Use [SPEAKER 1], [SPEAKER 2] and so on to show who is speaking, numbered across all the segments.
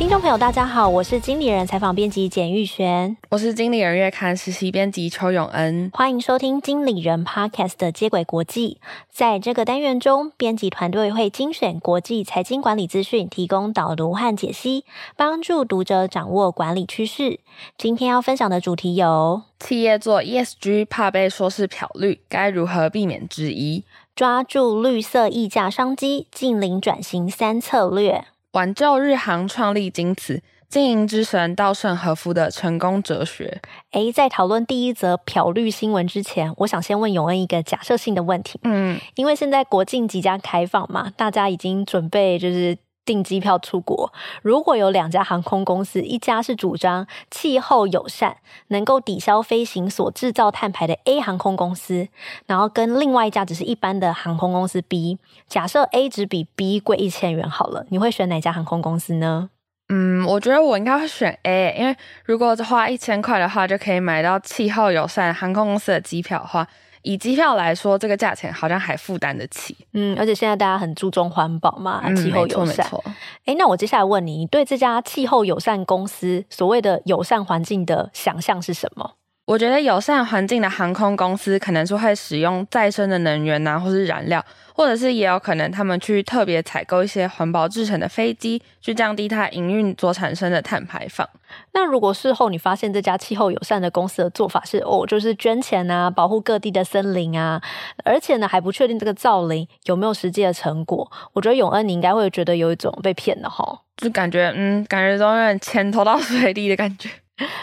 [SPEAKER 1] 听众朋友，大家好，我是经理人采访编辑简玉璇，
[SPEAKER 2] 我是经理人月刊实习编辑邱永恩，
[SPEAKER 1] 欢迎收听经理人 Podcast 的接轨国际。在这个单元中，编辑团队会精选国际财经管理资讯，提供导读和解析，帮助读者掌握管理趋势。今天要分享的主题有：
[SPEAKER 2] 企业做 ESG 怕被说是漂绿，该如何避免之一？
[SPEAKER 1] 抓住绿色溢价商机，净零转型三策略。
[SPEAKER 2] 挽救日航创立经此，经营之神稻盛和夫的成功哲学。
[SPEAKER 1] 诶，在讨论第一则漂绿新闻之前，我想先问永恩一个假设性的问题。
[SPEAKER 2] 嗯，
[SPEAKER 1] 因为现在国境即将开放嘛，大家已经准备就是。订机票出国，如果有两家航空公司，一家是主张气候友善，能够抵消飞行所制造碳排的 A 航空公司，然后跟另外一家只是一般的航空公司 B，假设 A 只比 B 贵一千元好了，你会选哪家航空公司呢？
[SPEAKER 2] 嗯，我觉得我应该会选 A，因为如果花一千块的话，就可以买到气候友善航空公司的机票的话。以机票来说，这个价钱好像还负担得起。
[SPEAKER 1] 嗯，而且现在大家很注重环保嘛，
[SPEAKER 2] 嗯、
[SPEAKER 1] 气候友善。
[SPEAKER 2] 没错，没错。
[SPEAKER 1] 诶，那我接下来问你，你对这家气候友善公司所谓的友善环境的想象是什么？
[SPEAKER 2] 我觉得友善环境的航空公司可能是会使用再生的能源呐、啊，或是燃料，或者是也有可能他们去特别采购一些环保制成的飞机，去降低它营运所产生的碳排放。
[SPEAKER 1] 那如果事后你发现这家气候友善的公司的做法是哦，就是捐钱啊，保护各地的森林啊，而且呢还不确定这个造林有没有实际的成果，我觉得永恩你应该会觉得有一种被骗的哈，
[SPEAKER 2] 就感觉嗯，感觉都有点钱投到水里的感觉。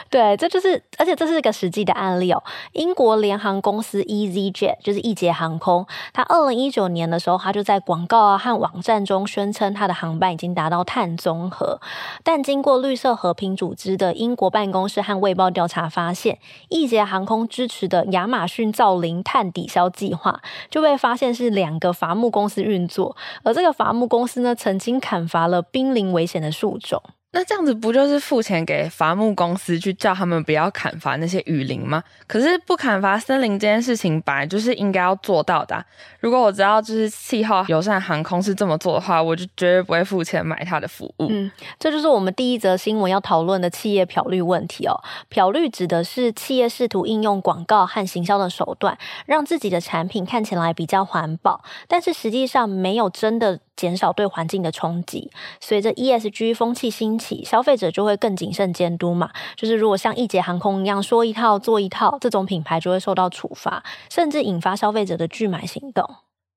[SPEAKER 1] 对，这就是，而且这是一个实际的案例哦。英国联航公司 EasyJet 就是易捷航空，它二零一九年的时候，它就在广告啊和网站中宣称它的航班已经达到碳中和。但经过绿色和平组织的英国办公室和卫报调查发现，易捷航空支持的亚马逊造林碳抵消计划就被发现是两个伐木公司运作，而这个伐木公司呢，曾经砍伐了濒临危险的树种。
[SPEAKER 2] 那这样子不就是付钱给伐木公司去叫他们不要砍伐那些雨林吗？可是不砍伐森林这件事情本来就是应该要做到的。如果我知道就是气候友善航空是这么做的话，我就绝对不会付钱买他的服务。
[SPEAKER 1] 嗯，这就是我们第一则新闻要讨论的企业漂绿问题哦。漂绿指的是企业试图应用广告和行销的手段，让自己的产品看起来比较环保，但是实际上没有真的减少对环境的冲击。随着 ESG 风气兴起，消费者就会更谨慎监督嘛。就是如果像易捷航空一样说一套做一套，这种品牌就会受到处罚，甚至引发消费者的拒买行动。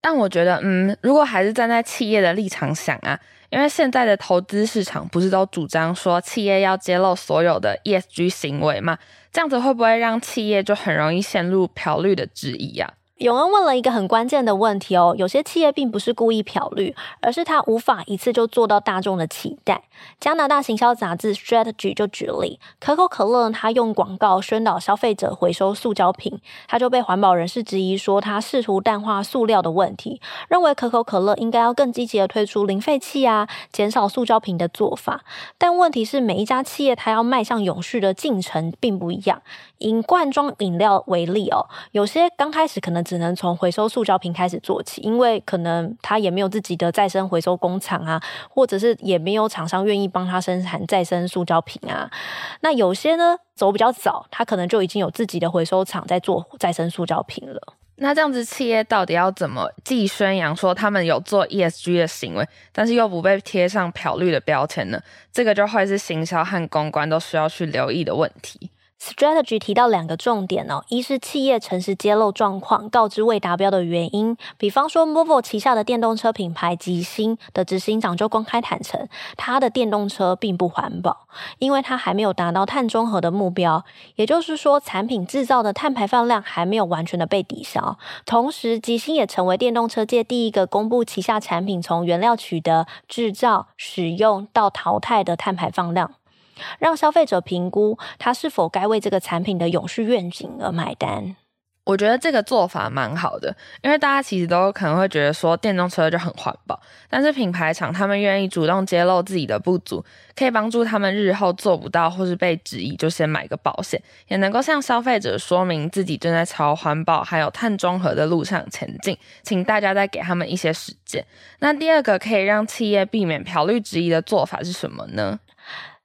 [SPEAKER 2] 但我觉得，嗯，如果还是站在企业的立场想啊，因为现在的投资市场不是都主张说企业要揭露所有的 ESG 行为嘛？这样子会不会让企业就很容易陷入漂绿的质疑呀？
[SPEAKER 1] 永恩问了一个很关键的问题哦，有些企业并不是故意漂绿，而是他无法一次就做到大众的期待。加拿大行销杂志 Strategy 就举例，可口可乐他用广告宣导消费者回收塑胶瓶，他就被环保人士质疑说他试图淡化塑料的问题，认为可口可乐应该要更积极的推出零废弃啊，减少塑胶瓶的做法。但问题是，每一家企业它要迈向永续的进程并不一样。以罐装饮料为例哦，有些刚开始可能只能从回收塑胶瓶开始做起，因为可能他也没有自己的再生回收工厂啊，或者是也没有厂商愿意帮他生产再生塑胶瓶啊。那有些呢，走比较早，他可能就已经有自己的回收厂在做再生塑胶瓶了。
[SPEAKER 2] 那这样子，企业到底要怎么既宣扬说他们有做 ESG 的行为，但是又不被贴上漂绿的标签呢？这个就会是行销和公关都需要去留意的问题。
[SPEAKER 1] Strategy 提到两个重点哦，一是企业诚实揭露状况，告知未达标的原因。比方说，Volvo 旗下的电动车品牌吉星的执行长就公开坦承，他的电动车并不环保，因为他还没有达到碳中和的目标。也就是说，产品制造的碳排放量还没有完全的被抵消。同时，吉星也成为电动车界第一个公布旗下产品从原料取得、制造、使用到淘汰的碳排放量。让消费者评估他是否该为这个产品的永续愿景而买单。
[SPEAKER 2] 我觉得这个做法蛮好的，因为大家其实都可能会觉得说电动车就很环保，但是品牌厂他们愿意主动揭露自己的不足，可以帮助他们日后做不到或是被质疑，就先买个保险，也能够向消费者说明自己正在朝环保还有碳中和的路上前进。请大家再给他们一些时间。那第二个可以让企业避免漂绿质疑的做法是什么呢？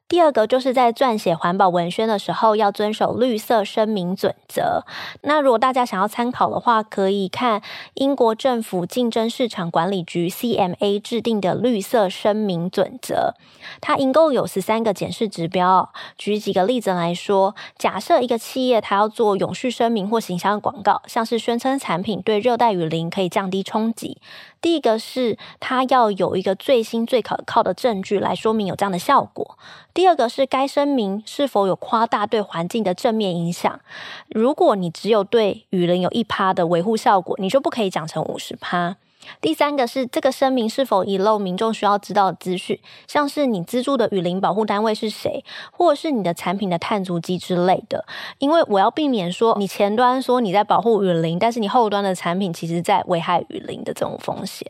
[SPEAKER 1] 第二个就是在撰写环保文宣的时候要遵守绿色声明准则。那如果大家想要参考的话，可以看英国政府竞争市场管理局 CMA 制定的绿色声明准则。它一共有十三个检视指标。举几个例子来说，假设一个企业它要做永续声明或形象广告，像是宣称产品对热带雨林可以降低冲击。第一个是它要有一个最新最可靠的证据来说明有这样的效果。第二个是该声明是否有夸大对环境的正面影响。如果你只有对雨林有一趴的维护效果，你就不可以讲成五十趴。第三个是这个声明是否遗漏民众需要知道的资讯，像是你资助的雨林保护单位是谁，或是你的产品的碳足迹之类的。因为我要避免说你前端说你在保护雨林，但是你后端的产品其实在危害雨林的这种风险。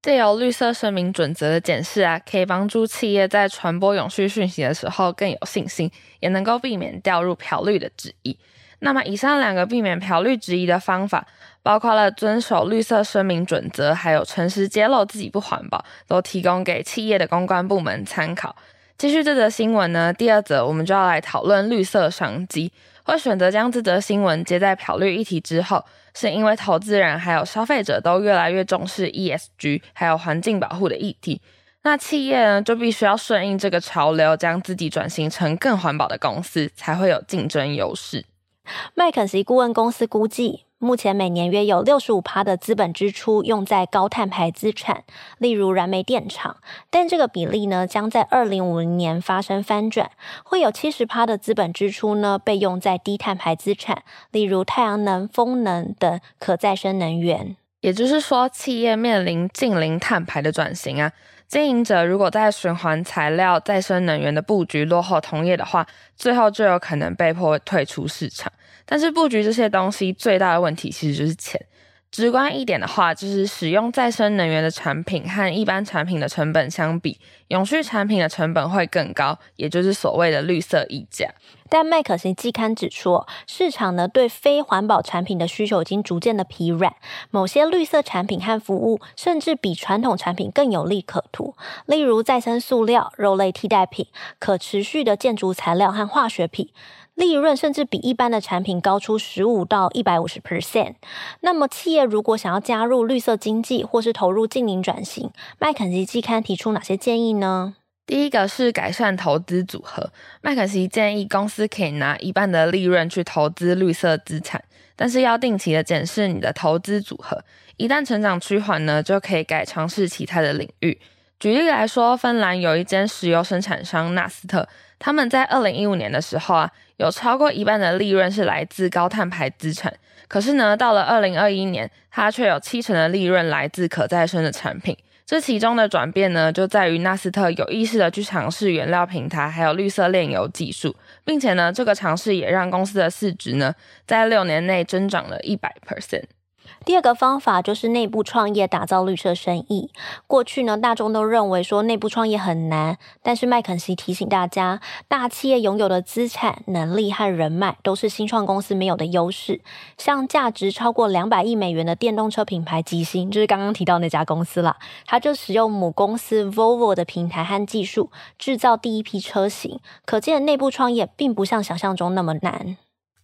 [SPEAKER 2] 借由绿色声明准则的检视啊，可以帮助企业在传播永续讯息的时候更有信心，也能够避免掉入漂绿的质疑。那么，以上两个避免漂绿质疑的方法，包括了遵守绿色声明准则，还有诚实揭露自己不环保，都提供给企业的公关部门参考。继续这则新闻呢，第二则我们就要来讨论绿色商机。会选择将这则新闻接在漂绿议题之后，是因为投资人还有消费者都越来越重视 ESG，还有环境保护的议题。那企业呢，就必须要顺应这个潮流，将自己转型成更环保的公司，才会有竞争优势。
[SPEAKER 1] 麦肯锡顾问公司估计，目前每年约有六十五趴的资本支出用在高碳排资产，例如燃煤电厂。但这个比例呢，将在二零五零年发生翻转，会有七十趴的资本支出呢被用在低碳排资产，例如太阳能、风能等可再生能源。
[SPEAKER 2] 也就是说，企业面临近零碳排的转型啊。经营者如果在循环材料、再生能源的布局落后同业的话，最后就有可能被迫退出市场。但是布局这些东西最大的问题其实就是钱。直观一点的话，就是使用再生能源的产品和一般产品的成本相比，永续产品的成本会更高，也就是所谓的绿色溢价。
[SPEAKER 1] 但麦肯锡季刊指出，市场呢对非环保产品的需求已经逐渐的疲软，某些绿色产品和服务甚至比传统产品更有利可图，例如再生塑料、肉类替代品、可持续的建筑材料和化学品。利润甚至比一般的产品高出十五到一百五十 percent。那么，企业如果想要加入绿色经济或是投入净零转型，麦肯锡季刊提出哪些建议呢？
[SPEAKER 2] 第一个是改善投资组合。麦肯锡建议公司可以拿一半的利润去投资绿色资产，但是要定期的检视你的投资组合。一旦成长趋缓呢，就可以改尝试其他的领域。举例来说，芬兰有一间石油生产商纳斯特，他们在二零一五年的时候啊，有超过一半的利润是来自高碳排资产。可是呢，到了二零二一年，它却有七成的利润来自可再生的产品。这其中的转变呢，就在于纳斯特有意识的去尝试原料平台，还有绿色炼油技术，并且呢，这个尝试也让公司的市值呢，在六年内增长了一百 percent。
[SPEAKER 1] 第二个方法就是内部创业，打造绿色生意。过去呢，大众都认为说内部创业很难，但是麦肯锡提醒大家，大企业拥有的资产、能力和人脉都是新创公司没有的优势。像价值超过两百亿美元的电动车品牌极星，就是刚刚提到那家公司啦，它就使用母公司 Volvo 的平台和技术制造第一批车型。可见内部创业并不像想象中那么难。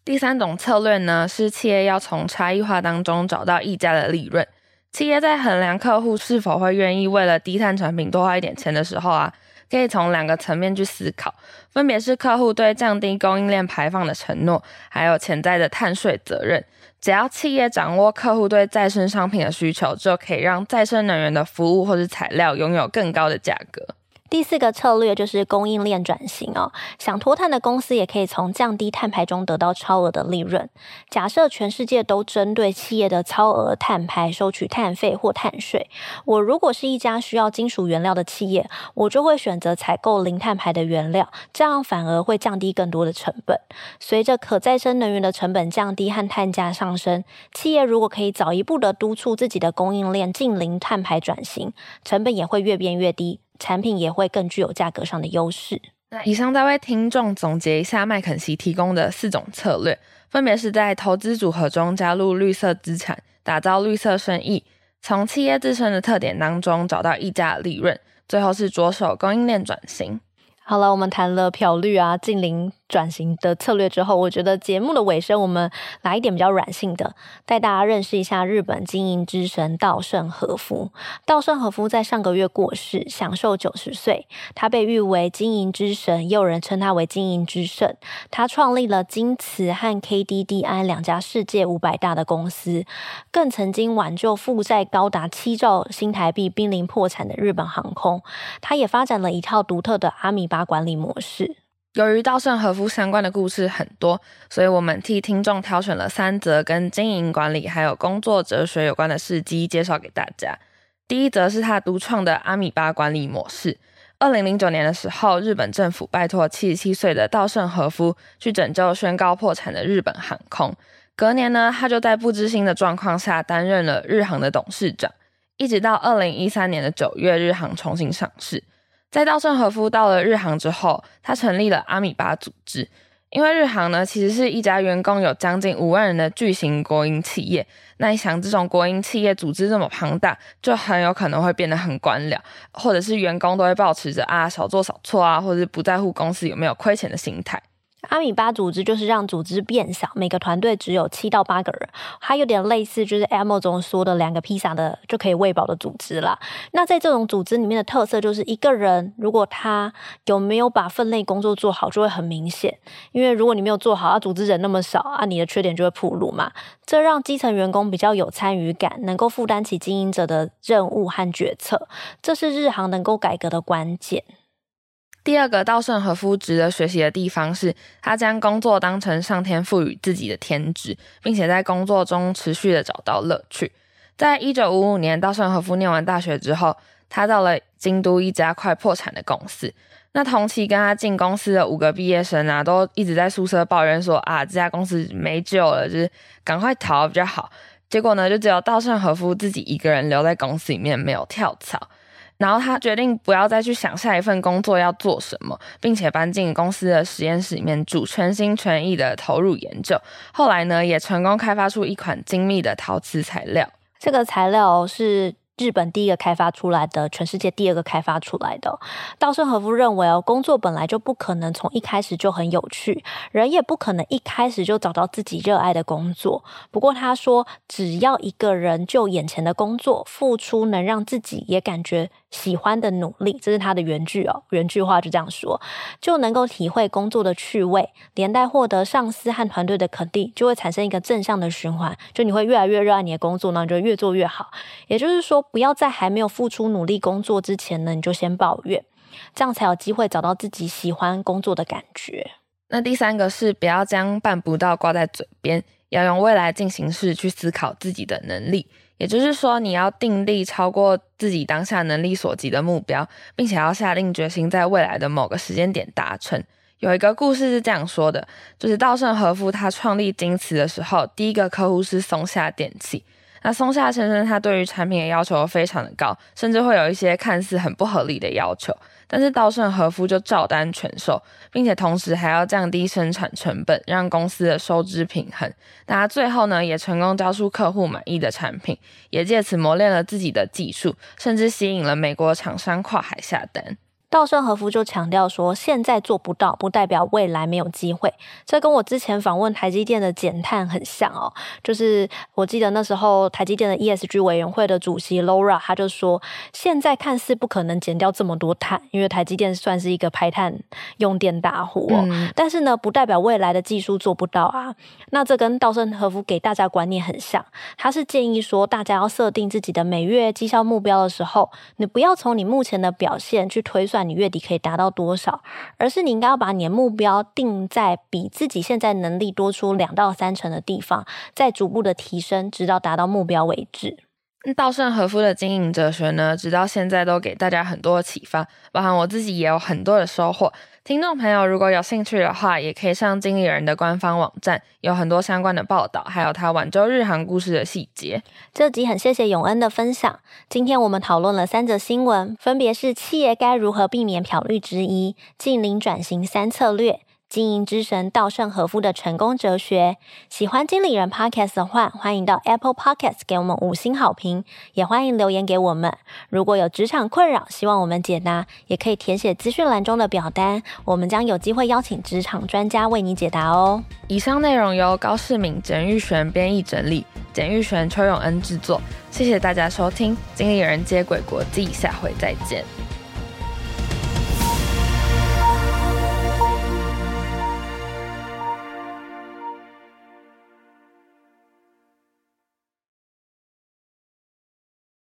[SPEAKER 2] 第三种策略呢，是企业要从差异化当中找到溢价的利润。企业在衡量客户是否会愿意为了低碳产品多花一点钱的时候啊，可以从两个层面去思考，分别是客户对降低供应链排放的承诺，还有潜在的碳税责任。只要企业掌握客户对再生商品的需求，就可以让再生能源的服务或是材料拥有更高的价格。
[SPEAKER 1] 第四个策略就是供应链转型哦。想脱碳的公司也可以从降低碳排中得到超额的利润。假设全世界都针对企业的超额碳排收取碳费或碳税，我如果是一家需要金属原料的企业，我就会选择采购零碳排的原料，这样反而会降低更多的成本。随着可再生能源的成本降低和碳价上升，企业如果可以早一步的督促自己的供应链近零碳排转型，成本也会越变越低。产品也会更具有价格上的优势。
[SPEAKER 2] 那以上再为听众总结一下麦肯锡提供的四种策略，分别是在投资组合中加入绿色资产，打造绿色生意，从企业自身的特点当中找到溢价利润，最后是着手供应链转型。
[SPEAKER 1] 好了，我们谈了漂绿啊、近零。转型的策略之后，我觉得节目的尾声，我们来一点比较软性的，带大家认识一下日本经营之神稻盛和夫。稻盛和夫在上个月过世，享寿九十岁。他被誉为经营之神，也有人称他为经营之圣。他创立了京瓷和 KDDI 两家世界五百大的公司，更曾经挽救负债高达七兆新台币、濒临破产的日本航空。他也发展了一套独特的阿米巴管理模式。
[SPEAKER 2] 由于稻盛和夫相关的故事很多，所以我们替听众挑选了三则跟经营管理还有工作哲学有关的事迹，介绍给大家。第一则是他独创的阿米巴管理模式。二零零九年的时候，日本政府拜托七十七岁的稻盛和夫去拯救宣告破产的日本航空。隔年呢，他就在不知心的状况下担任了日航的董事长，一直到二零一三年的九月，日航重新上市。在稻盛和夫到了日航之后，他成立了阿米巴组织。因为日航呢，其实是一家员工有将近五万人的巨型国营企业。那你想，这种国营企业组织这么庞大，就很有可能会变得很官僚，或者是员工都会保持着啊少做少错啊，或者是不在乎公司有没有亏钱的心态。
[SPEAKER 1] 阿米巴组织就是让组织变小，每个团队只有七到八个人，它有点类似就是 Amazon 说的两个披萨的就可以喂饱的组织啦。那在这种组织里面的特色就是一个人如果他有没有把分内工作做好，就会很明显。因为如果你没有做好，啊，组织人那么少啊，你的缺点就会暴露嘛。这让基层员工比较有参与感，能够负担起经营者的任务和决策，这是日航能够改革的关键。
[SPEAKER 2] 第二个稻盛和夫值得学习的地方是，他将工作当成上天赋予自己的天职，并且在工作中持续的找到乐趣。在一九五五年，稻盛和夫念完大学之后，他到了京都一家快破产的公司。那同期跟他进公司的五个毕业生啊，都一直在宿舍抱怨说啊，这家公司没救了，就是赶快逃比较好。结果呢，就只有稻盛和夫自己一个人留在公司里面，没有跳槽。然后他决定不要再去想下一份工作要做什么，并且搬进公司的实验室里面住，全心全意的投入研究。后来呢，也成功开发出一款精密的陶瓷材料。
[SPEAKER 1] 这个材料是。日本第一个开发出来的，全世界第二个开发出来的。稻盛和夫认为哦，工作本来就不可能从一开始就很有趣，人也不可能一开始就找到自己热爱的工作。不过他说，只要一个人就眼前的工作付出能让自己也感觉喜欢的努力，这是他的原句哦，原句话就这样说，就能够体会工作的趣味，连带获得上司和团队的肯定，就会产生一个正向的循环，就你会越来越热爱你的工作，那你就越做越好。也就是说。不要在还没有付出努力工作之前呢，你就先抱怨，这样才有机会找到自己喜欢工作的感觉。
[SPEAKER 2] 那第三个是不要将办不到挂在嘴边，要用未来进行式去思考自己的能力。也就是说，你要定立超过自己当下能力所及的目标，并且要下定决心在未来的某个时间点达成。有一个故事是这样说的，就是稻盛和夫他创立京瓷的时候，第一个客户是松下电器。那松下先生他对于产品的要求非常的高，甚至会有一些看似很不合理的要求，但是稻盛和夫就照单全收，并且同时还要降低生产成本，让公司的收支平衡。那他最后呢，也成功交出客户满意的产品，也借此磨练了自己的技术，甚至吸引了美国厂商跨海下单。
[SPEAKER 1] 稻盛和夫就强调说，现在做不到，不代表未来没有机会。这跟我之前访问台积电的减碳很像哦。就是我记得那时候台积电的 ESG 委员会的主席 Laura，他就说，现在看似不可能减掉这么多碳，因为台积电算是一个排碳用电大户哦。嗯。但是呢，不代表未来的技术做不到啊。那这跟稻盛和夫给大家观念很像，他是建议说，大家要设定自己的每月绩效目标的时候，你不要从你目前的表现去推算。你月底可以达到多少，而是你应该要把你的目标定在比自己现在能力多出两到三成的地方，再逐步的提升，直到达到目标为止。
[SPEAKER 3] 稻盛和夫的经营哲学呢，直到现在都给大家很多的启发，包含我自己也有很多的收获。听众朋友如果有兴趣的话，也可以上经理人的官方网站，有很多相关的报道，还有他晚周日航故事的细节。
[SPEAKER 1] 这集很谢谢永恩的分享。今天我们讨论了三则新闻，分别是企业该如何避免漂绿之一、近零转型三策略。经营之神稻盛和夫的成功哲学。喜欢经理人 Podcast 的话，欢迎到 Apple Podcast 给我们五星好评，也欢迎留言给我们。如果有职场困扰，希望我们解答，也可以填写资讯栏中的表单，我们将有机会邀请职场专家为你解答哦。
[SPEAKER 2] 以上内容由高世敏、简玉璇编译整理，简玉璇、邱永恩制作。谢谢大家收听《经理人接轨国际》，下回再见。